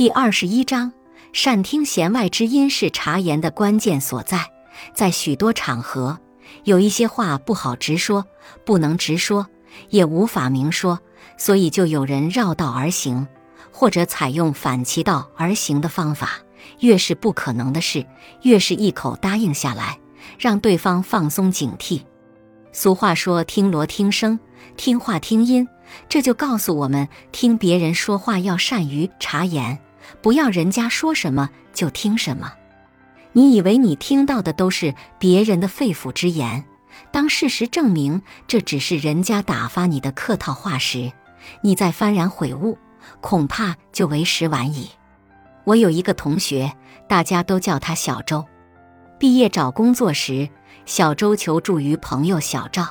第二十一章，善听弦外之音是察言的关键所在。在许多场合，有一些话不好直说，不能直说，也无法明说，所以就有人绕道而行，或者采用反其道而行的方法。越是不可能的事，越是一口答应下来，让对方放松警惕。俗话说：“听锣听声，听话听音。”这就告诉我们，听别人说话要善于察言，不要人家说什么就听什么。你以为你听到的都是别人的肺腑之言，当事实证明这只是人家打发你的客套话时，你再幡然悔悟，恐怕就为时晚矣。我有一个同学，大家都叫他小周。毕业找工作时，小周求助于朋友小赵。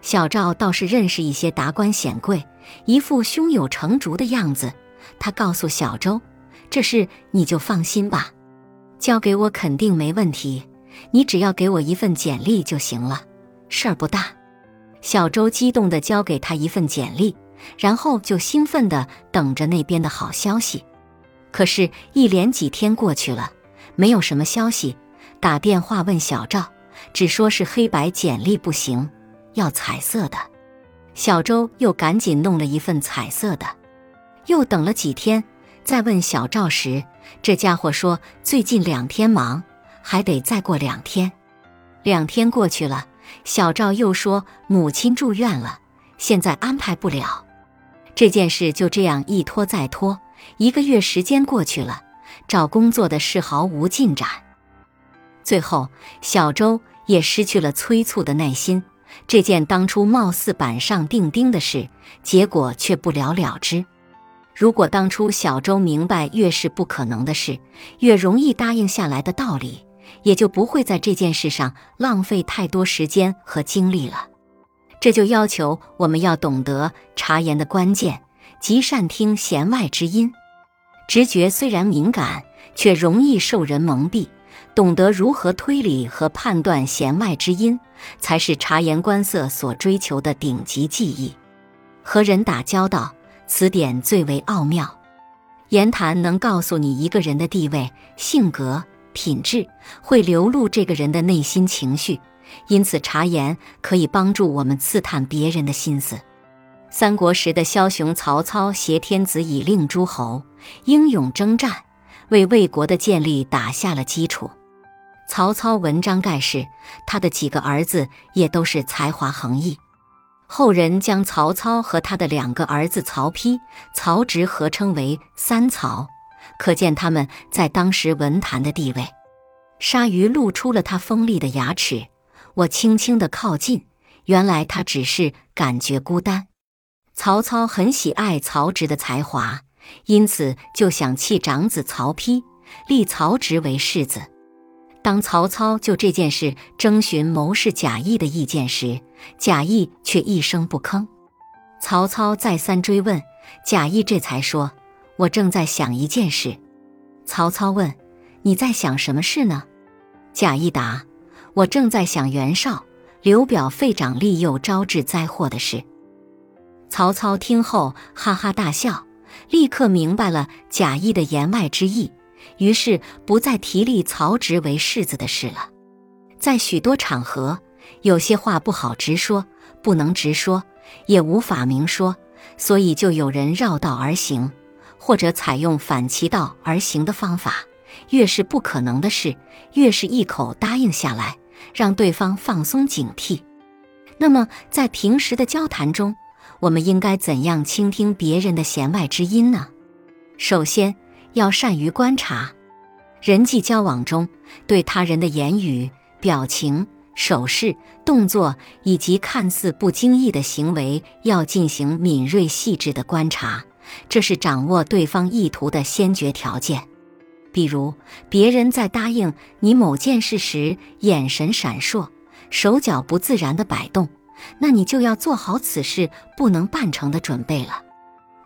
小赵倒是认识一些达官显贵，一副胸有成竹的样子。他告诉小周：“这事你就放心吧，交给我肯定没问题。你只要给我一份简历就行了，事儿不大。”小周激动地交给他一份简历，然后就兴奋地等着那边的好消息。可是，一连几天过去了，没有什么消息。打电话问小赵，只说是黑白简历不行。要彩色的，小周又赶紧弄了一份彩色的。又等了几天，再问小赵时，这家伙说最近两天忙，还得再过两天。两天过去了，小赵又说母亲住院了，现在安排不了。这件事就这样一拖再拖，一个月时间过去了，找工作的事毫无进展。最后，小周也失去了催促的耐心。这件当初貌似板上钉钉的事，结果却不了了之。如果当初小周明白越是不可能的事，越容易答应下来的道理，也就不会在这件事上浪费太多时间和精力了。这就要求我们要懂得察言的关键，即善听弦外之音。直觉虽然敏感，却容易受人蒙蔽。懂得如何推理和判断弦外之音，才是察言观色所追求的顶级技艺。和人打交道，此点最为奥妙。言谈能告诉你一个人的地位、性格、品质，会流露这个人的内心情绪。因此，察言可以帮助我们刺探别人的心思。三国时的枭雄曹操挟天子以令诸侯，英勇征战。为魏国的建立打下了基础。曹操文章盖世，他的几个儿子也都是才华横溢。后人将曹操和他的两个儿子曹丕、曹植合称为“三曹”，可见他们在当时文坛的地位。鲨鱼露出了它锋利的牙齿，我轻轻地靠近，原来他只是感觉孤单。曹操很喜爱曹植的才华。因此，就想弃长子曹丕，立曹植为世子。当曹操就这件事征询谋士贾谊的意见时，贾谊却一声不吭。曹操再三追问，贾谊这才说：“我正在想一件事。”曹操问：“你在想什么事呢？”贾谊答：“我正在想袁绍、刘表废长立幼，招致灾祸的事。”曹操听后哈哈大笑。立刻明白了贾谊的言外之意，于是不再提立曹植为世子的事了。在许多场合，有些话不好直说，不能直说，也无法明说，所以就有人绕道而行，或者采用反其道而行的方法。越是不可能的事，越是一口答应下来，让对方放松警惕。那么，在平时的交谈中，我们应该怎样倾听别人的弦外之音呢？首先，要善于观察。人际交往中，对他人的言语、表情、手势、动作以及看似不经意的行为，要进行敏锐细致的观察，这是掌握对方意图的先决条件。比如，别人在答应你某件事时，眼神闪烁，手脚不自然的摆动。那你就要做好此事不能办成的准备了。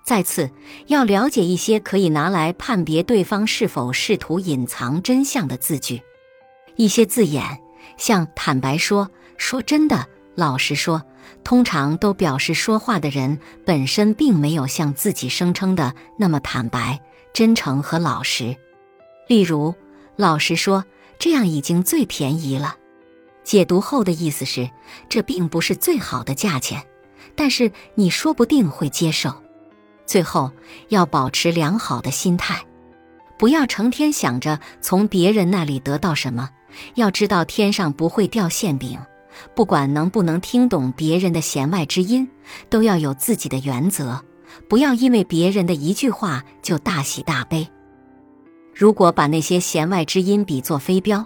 再次，要了解一些可以拿来判别对方是否试图隐藏真相的字句。一些字眼，像坦白说、说真的、老实说，通常都表示说话的人本身并没有像自己声称的那么坦白、真诚和老实。例如，老实说这样已经最便宜了。解读后的意思是，这并不是最好的价钱，但是你说不定会接受。最后要保持良好的心态，不要成天想着从别人那里得到什么。要知道天上不会掉馅饼，不管能不能听懂别人的弦外之音，都要有自己的原则，不要因为别人的一句话就大喜大悲。如果把那些弦外之音比作飞镖，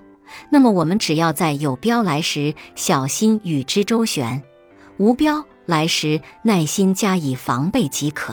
那么我们只要在有镖来时小心与之周旋，无镖来时耐心加以防备即可。